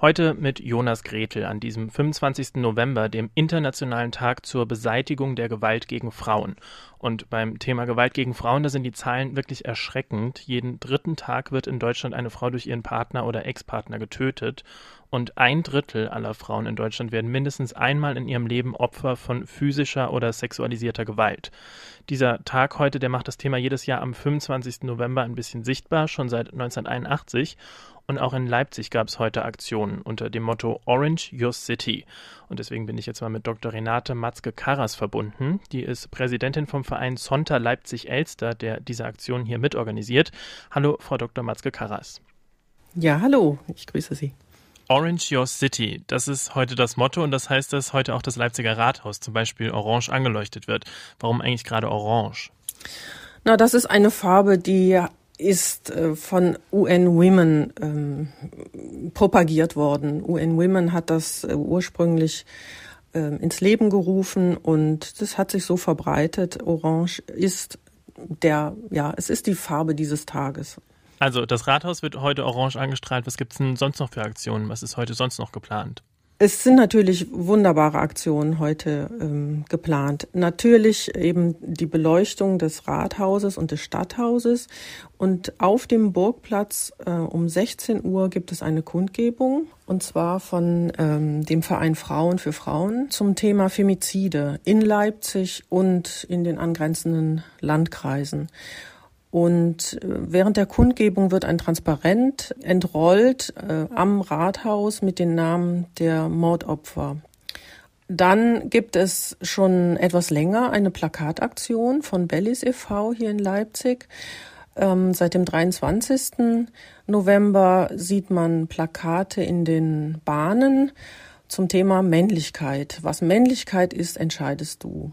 Heute mit Jonas Gretel an diesem 25. November, dem Internationalen Tag zur Beseitigung der Gewalt gegen Frauen. Und beim Thema Gewalt gegen Frauen, da sind die Zahlen wirklich erschreckend. Jeden dritten Tag wird in Deutschland eine Frau durch ihren Partner oder Ex-Partner getötet. Und ein Drittel aller Frauen in Deutschland werden mindestens einmal in ihrem Leben Opfer von physischer oder sexualisierter Gewalt. Dieser Tag heute, der macht das Thema jedes Jahr am 25. November ein bisschen sichtbar, schon seit 1981. Und auch in Leipzig gab es heute Aktionen unter dem Motto Orange Your City. Und deswegen bin ich jetzt mal mit Dr. Renate Matzke-Karras verbunden. Die ist Präsidentin vom Verein Sonta Leipzig-Elster, der diese Aktion hier mitorganisiert. Hallo, Frau Dr. Matzke-Karras. Ja, hallo, ich grüße Sie. Orange Your City, das ist heute das Motto und das heißt, dass heute auch das Leipziger Rathaus zum Beispiel orange angeleuchtet wird. Warum eigentlich gerade orange? Na, das ist eine Farbe, die ist äh, von UN Women ähm, propagiert worden. UN Women hat das äh, ursprünglich äh, ins Leben gerufen und das hat sich so verbreitet. Orange ist der, ja, es ist die Farbe dieses Tages. Also das Rathaus wird heute orange angestrahlt. Was gibt es denn sonst noch für Aktionen? Was ist heute sonst noch geplant? Es sind natürlich wunderbare Aktionen heute ähm, geplant. Natürlich eben die Beleuchtung des Rathauses und des Stadthauses. Und auf dem Burgplatz äh, um 16 Uhr gibt es eine Kundgebung, und zwar von ähm, dem Verein Frauen für Frauen zum Thema Femizide in Leipzig und in den angrenzenden Landkreisen. Und äh, während der Kundgebung wird ein Transparent entrollt äh, am Rathaus mit den Namen der Mordopfer. Dann gibt es schon etwas länger eine Plakataktion von Bellis e.V. hier in Leipzig. Ähm, seit dem 23. November sieht man Plakate in den Bahnen zum Thema Männlichkeit. Was Männlichkeit ist, entscheidest du.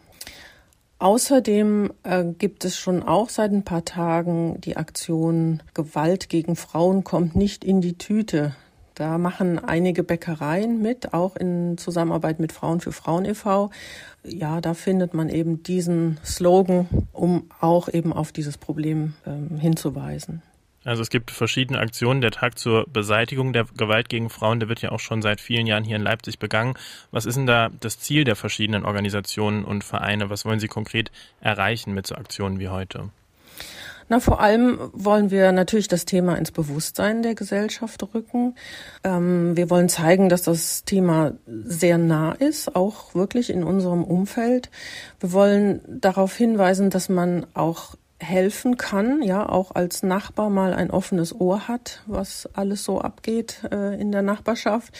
Außerdem äh, gibt es schon auch seit ein paar Tagen die Aktion Gewalt gegen Frauen kommt nicht in die Tüte. Da machen einige Bäckereien mit, auch in Zusammenarbeit mit Frauen für Frauen e.V. Ja, da findet man eben diesen Slogan, um auch eben auf dieses Problem äh, hinzuweisen. Also es gibt verschiedene Aktionen. Der Tag zur Beseitigung der Gewalt gegen Frauen, der wird ja auch schon seit vielen Jahren hier in Leipzig begangen. Was ist denn da das Ziel der verschiedenen Organisationen und Vereine? Was wollen Sie konkret erreichen mit so Aktionen wie heute? Na, vor allem wollen wir natürlich das Thema ins Bewusstsein der Gesellschaft rücken. Ähm, wir wollen zeigen, dass das Thema sehr nah ist, auch wirklich in unserem Umfeld. Wir wollen darauf hinweisen, dass man auch helfen kann, ja, auch als Nachbar mal ein offenes Ohr hat, was alles so abgeht äh, in der Nachbarschaft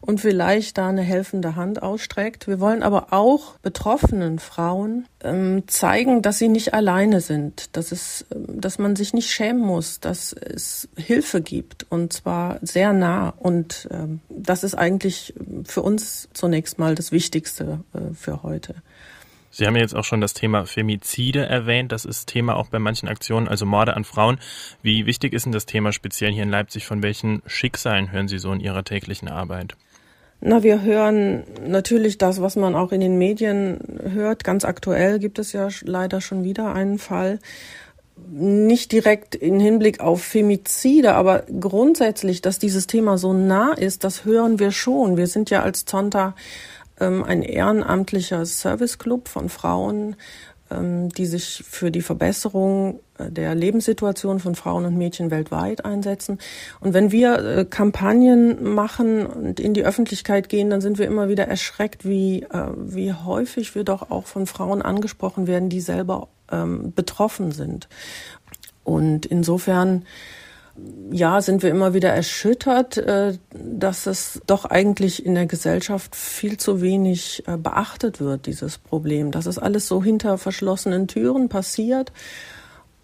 und vielleicht da eine helfende Hand ausstreckt. Wir wollen aber auch betroffenen Frauen ähm, zeigen, dass sie nicht alleine sind, dass es, ähm, dass man sich nicht schämen muss, dass es Hilfe gibt und zwar sehr nah und ähm, das ist eigentlich für uns zunächst mal das Wichtigste äh, für heute. Sie haben jetzt auch schon das Thema Femizide erwähnt. Das ist Thema auch bei manchen Aktionen, also Morde an Frauen. Wie wichtig ist denn das Thema speziell hier in Leipzig? Von welchen Schicksalen hören Sie so in Ihrer täglichen Arbeit? Na, wir hören natürlich das, was man auch in den Medien hört. Ganz aktuell gibt es ja leider schon wieder einen Fall. Nicht direkt in Hinblick auf Femizide, aber grundsätzlich, dass dieses Thema so nah ist, das hören wir schon. Wir sind ja als Zonta ein ehrenamtlicher Serviceclub von Frauen, ähm, die sich für die Verbesserung äh, der Lebenssituation von Frauen und Mädchen weltweit einsetzen. Und wenn wir äh, Kampagnen machen und in die Öffentlichkeit gehen, dann sind wir immer wieder erschreckt, wie, äh, wie häufig wir doch auch von Frauen angesprochen werden, die selber ähm, betroffen sind. Und insofern ja, sind wir immer wieder erschüttert, äh, dass es doch eigentlich in der Gesellschaft viel zu wenig äh, beachtet wird, dieses Problem. Dass es alles so hinter verschlossenen Türen passiert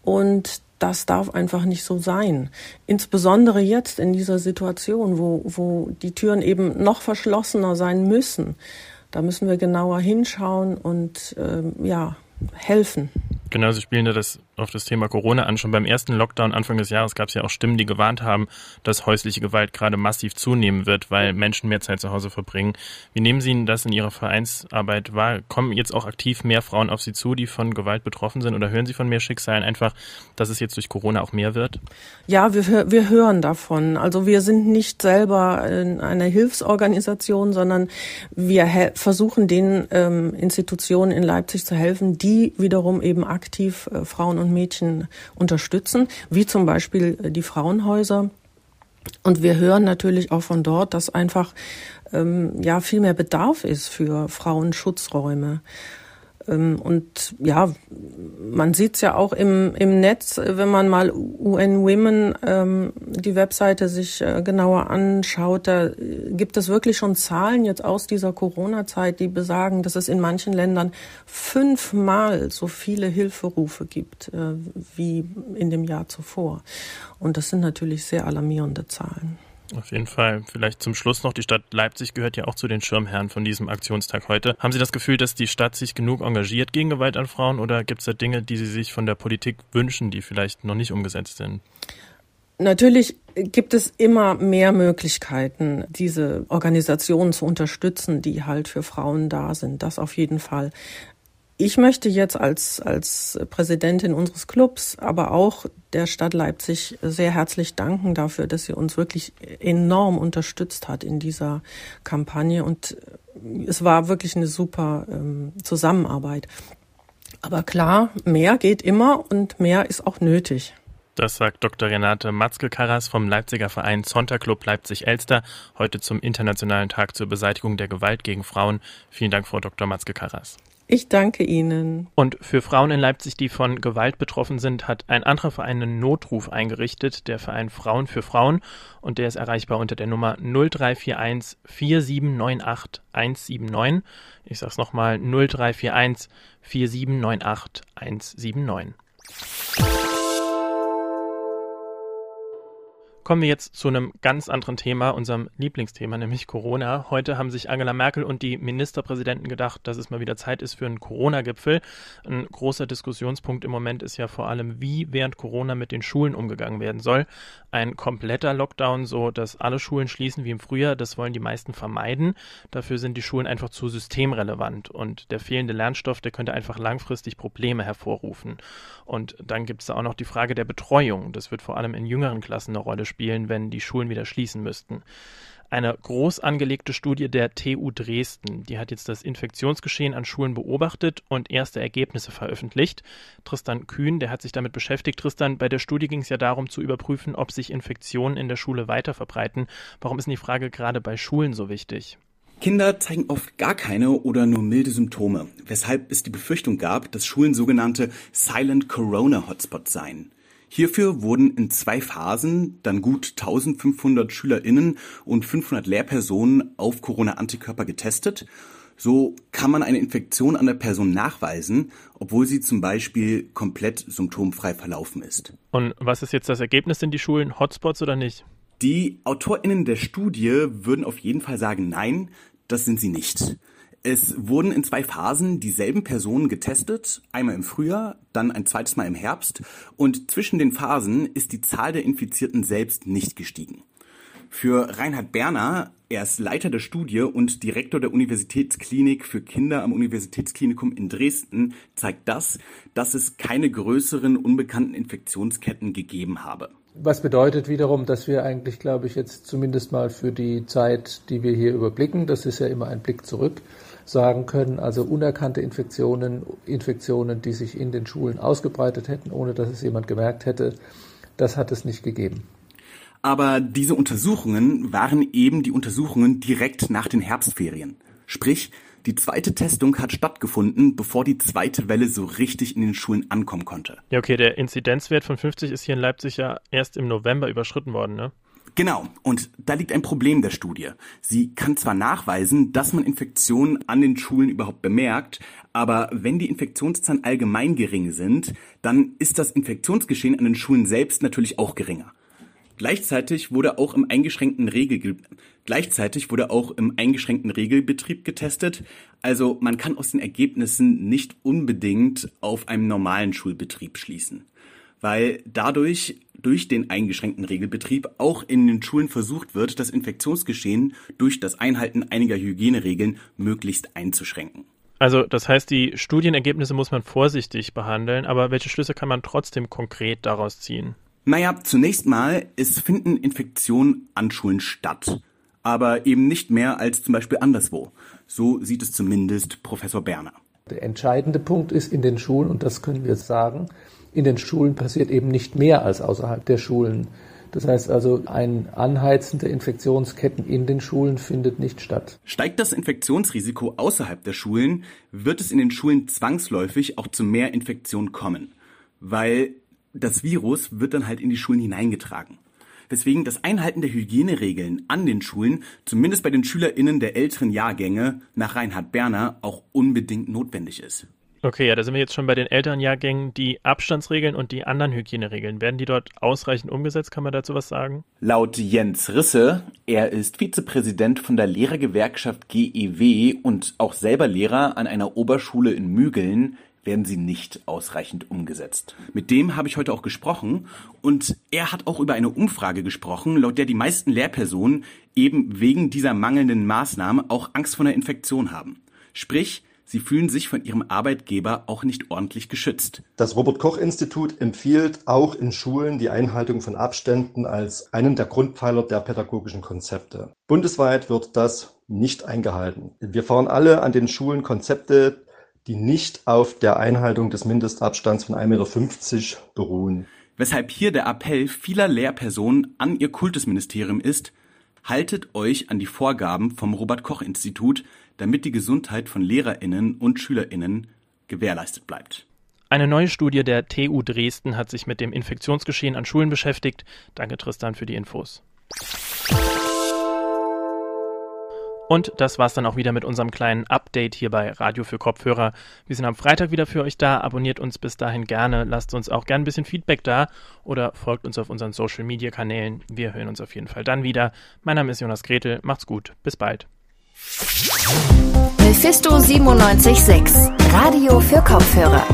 und das darf einfach nicht so sein. Insbesondere jetzt in dieser Situation, wo, wo die Türen eben noch verschlossener sein müssen. Da müssen wir genauer hinschauen und äh, ja, helfen. Genau, Sie spielen da das auf das Thema Corona an. Schon beim ersten Lockdown Anfang des Jahres gab es ja auch Stimmen, die gewarnt haben, dass häusliche Gewalt gerade massiv zunehmen wird, weil Menschen mehr Zeit zu Hause verbringen. Wie nehmen Sie das in Ihrer Vereinsarbeit wahr? Kommen jetzt auch aktiv mehr Frauen auf Sie zu, die von Gewalt betroffen sind? Oder hören Sie von mehr Schicksalen einfach, dass es jetzt durch Corona auch mehr wird? Ja, wir, wir hören davon. Also wir sind nicht selber eine Hilfsorganisation, sondern wir versuchen den ähm, Institutionen in Leipzig zu helfen, die wiederum eben aktiv äh, Frauen und Mädchen unterstützen, wie zum Beispiel äh, die Frauenhäuser. Und wir hören natürlich auch von dort, dass einfach ähm, ja viel mehr Bedarf ist für Frauenschutzräume. Ähm, und ja, man sieht es ja auch im, im Netz, wenn man mal UN Women ähm, die Webseite sich äh, genauer anschaut, da gibt es wirklich schon Zahlen jetzt aus dieser Corona-Zeit, die besagen, dass es in manchen Ländern fünfmal so viele Hilferufe gibt äh, wie in dem Jahr zuvor. Und das sind natürlich sehr alarmierende Zahlen. Auf jeden Fall. Vielleicht zum Schluss noch, die Stadt Leipzig gehört ja auch zu den Schirmherren von diesem Aktionstag heute. Haben Sie das Gefühl, dass die Stadt sich genug engagiert gegen Gewalt an Frauen oder gibt es da Dinge, die Sie sich von der Politik wünschen, die vielleicht noch nicht umgesetzt sind? Natürlich gibt es immer mehr Möglichkeiten, diese Organisationen zu unterstützen, die halt für Frauen da sind. Das auf jeden Fall. Ich möchte jetzt als, als Präsidentin unseres Clubs, aber auch der Stadt Leipzig sehr herzlich danken dafür, dass sie uns wirklich enorm unterstützt hat in dieser Kampagne. Und es war wirklich eine super ähm, Zusammenarbeit. Aber klar, mehr geht immer und mehr ist auch nötig. Das sagt Dr. Renate Matzke-Karras vom Leipziger Verein Zonterclub Leipzig-Elster heute zum Internationalen Tag zur Beseitigung der Gewalt gegen Frauen. Vielen Dank, Frau Dr. Matzke-Karras. Ich danke Ihnen. Und für Frauen in Leipzig, die von Gewalt betroffen sind, hat ein anderer Verein einen Notruf eingerichtet, der Verein Frauen für Frauen. Und der ist erreichbar unter der Nummer 0341 4798 179. Ich sag's nochmal 0341 4798 179. Kommen wir jetzt zu einem ganz anderen Thema, unserem Lieblingsthema, nämlich Corona. Heute haben sich Angela Merkel und die Ministerpräsidenten gedacht, dass es mal wieder Zeit ist für einen Corona-Gipfel. Ein großer Diskussionspunkt im Moment ist ja vor allem, wie während Corona mit den Schulen umgegangen werden soll. Ein kompletter Lockdown, so dass alle Schulen schließen wie im Frühjahr, das wollen die meisten vermeiden. Dafür sind die Schulen einfach zu systemrelevant und der fehlende Lernstoff, der könnte einfach langfristig Probleme hervorrufen. Und dann gibt es auch noch die Frage der Betreuung. Das wird vor allem in jüngeren Klassen eine Rolle spielen spielen, wenn die Schulen wieder schließen müssten. Eine groß angelegte Studie der TU Dresden, die hat jetzt das Infektionsgeschehen an Schulen beobachtet und erste Ergebnisse veröffentlicht. Tristan Kühn, der hat sich damit beschäftigt. Tristan, bei der Studie ging es ja darum zu überprüfen, ob sich Infektionen in der Schule weiter verbreiten. Warum ist denn die Frage gerade bei Schulen so wichtig? Kinder zeigen oft gar keine oder nur milde Symptome, weshalb es die Befürchtung gab, dass Schulen sogenannte Silent Corona Hotspots seien. Hierfür wurden in zwei Phasen dann gut 1500 SchülerInnen und 500 Lehrpersonen auf Corona-Antikörper getestet. So kann man eine Infektion an der Person nachweisen, obwohl sie zum Beispiel komplett symptomfrei verlaufen ist. Und was ist jetzt das Ergebnis? Sind die Schulen Hotspots oder nicht? Die AutorInnen der Studie würden auf jeden Fall sagen, nein, das sind sie nicht. Es wurden in zwei Phasen dieselben Personen getestet, einmal im Frühjahr, dann ein zweites Mal im Herbst und zwischen den Phasen ist die Zahl der Infizierten selbst nicht gestiegen. Für Reinhard Berner, er ist Leiter der Studie und Direktor der Universitätsklinik für Kinder am Universitätsklinikum in Dresden, zeigt das, dass es keine größeren unbekannten Infektionsketten gegeben habe. Was bedeutet wiederum, dass wir eigentlich, glaube ich, jetzt zumindest mal für die Zeit, die wir hier überblicken, das ist ja immer ein Blick zurück, sagen können, also unerkannte Infektionen, Infektionen, die sich in den Schulen ausgebreitet hätten, ohne dass es jemand gemerkt hätte, das hat es nicht gegeben. Aber diese Untersuchungen waren eben die Untersuchungen direkt nach den Herbstferien. Sprich, die zweite Testung hat stattgefunden, bevor die zweite Welle so richtig in den Schulen ankommen konnte. Ja, okay, der Inzidenzwert von 50 ist hier in Leipzig ja erst im November überschritten worden, ne? Genau, und da liegt ein Problem der Studie. Sie kann zwar nachweisen, dass man Infektionen an den Schulen überhaupt bemerkt, aber wenn die Infektionszahlen allgemein gering sind, dann ist das Infektionsgeschehen an den Schulen selbst natürlich auch geringer. Gleichzeitig wurde auch im eingeschränkten Regel gleichzeitig wurde auch im eingeschränkten Regelbetrieb getestet. Also man kann aus den Ergebnissen nicht unbedingt auf einen normalen Schulbetrieb schließen, weil dadurch durch den eingeschränkten Regelbetrieb auch in den Schulen versucht wird, das Infektionsgeschehen durch das Einhalten einiger Hygieneregeln möglichst einzuschränken. Also das heißt, die Studienergebnisse muss man vorsichtig behandeln, aber welche Schlüsse kann man trotzdem konkret daraus ziehen? Naja, zunächst mal, es finden Infektionen an Schulen statt, aber eben nicht mehr als zum Beispiel anderswo. So sieht es zumindest Professor Berner. Der entscheidende Punkt ist in den Schulen, und das können wir sagen, in den Schulen passiert eben nicht mehr als außerhalb der Schulen. Das heißt also, ein Anheizen der Infektionsketten in den Schulen findet nicht statt. Steigt das Infektionsrisiko außerhalb der Schulen, wird es in den Schulen zwangsläufig auch zu mehr Infektionen kommen, weil das Virus wird dann halt in die Schulen hineingetragen. Weswegen das Einhalten der Hygieneregeln an den Schulen, zumindest bei den SchülerInnen der älteren Jahrgänge, nach Reinhard Berner auch unbedingt notwendig ist. Okay, ja, da sind wir jetzt schon bei den älteren Jahrgängen. Die Abstandsregeln und die anderen Hygieneregeln, werden die dort ausreichend umgesetzt? Kann man dazu was sagen? Laut Jens Risse, er ist Vizepräsident von der Lehrergewerkschaft GEW und auch selber Lehrer an einer Oberschule in Mügeln, werden sie nicht ausreichend umgesetzt. Mit dem habe ich heute auch gesprochen und er hat auch über eine Umfrage gesprochen, laut der die meisten Lehrpersonen eben wegen dieser mangelnden Maßnahmen auch Angst vor einer Infektion haben. Sprich, Sie fühlen sich von ihrem Arbeitgeber auch nicht ordentlich geschützt. Das Robert Koch Institut empfiehlt auch in Schulen die Einhaltung von Abständen als einen der Grundpfeiler der pädagogischen Konzepte. Bundesweit wird das nicht eingehalten. Wir fahren alle an den Schulen Konzepte, die nicht auf der Einhaltung des Mindestabstands von 1,50 Meter beruhen. Weshalb hier der Appell vieler Lehrpersonen an ihr Kultusministerium ist, haltet euch an die Vorgaben vom Robert Koch Institut, damit die Gesundheit von Lehrerinnen und Schülerinnen gewährleistet bleibt. Eine neue Studie der TU Dresden hat sich mit dem Infektionsgeschehen an Schulen beschäftigt. Danke Tristan für die Infos. Und das war's dann auch wieder mit unserem kleinen Update hier bei Radio für Kopfhörer. Wir sind am Freitag wieder für euch da. Abonniert uns bis dahin gerne. Lasst uns auch gerne ein bisschen Feedback da oder folgt uns auf unseren Social Media Kanälen. Wir hören uns auf jeden Fall dann wieder. Mein Name ist Jonas Gretel. Macht's gut. Bis bald. Mephisto 976, Radio für Kopfhörer.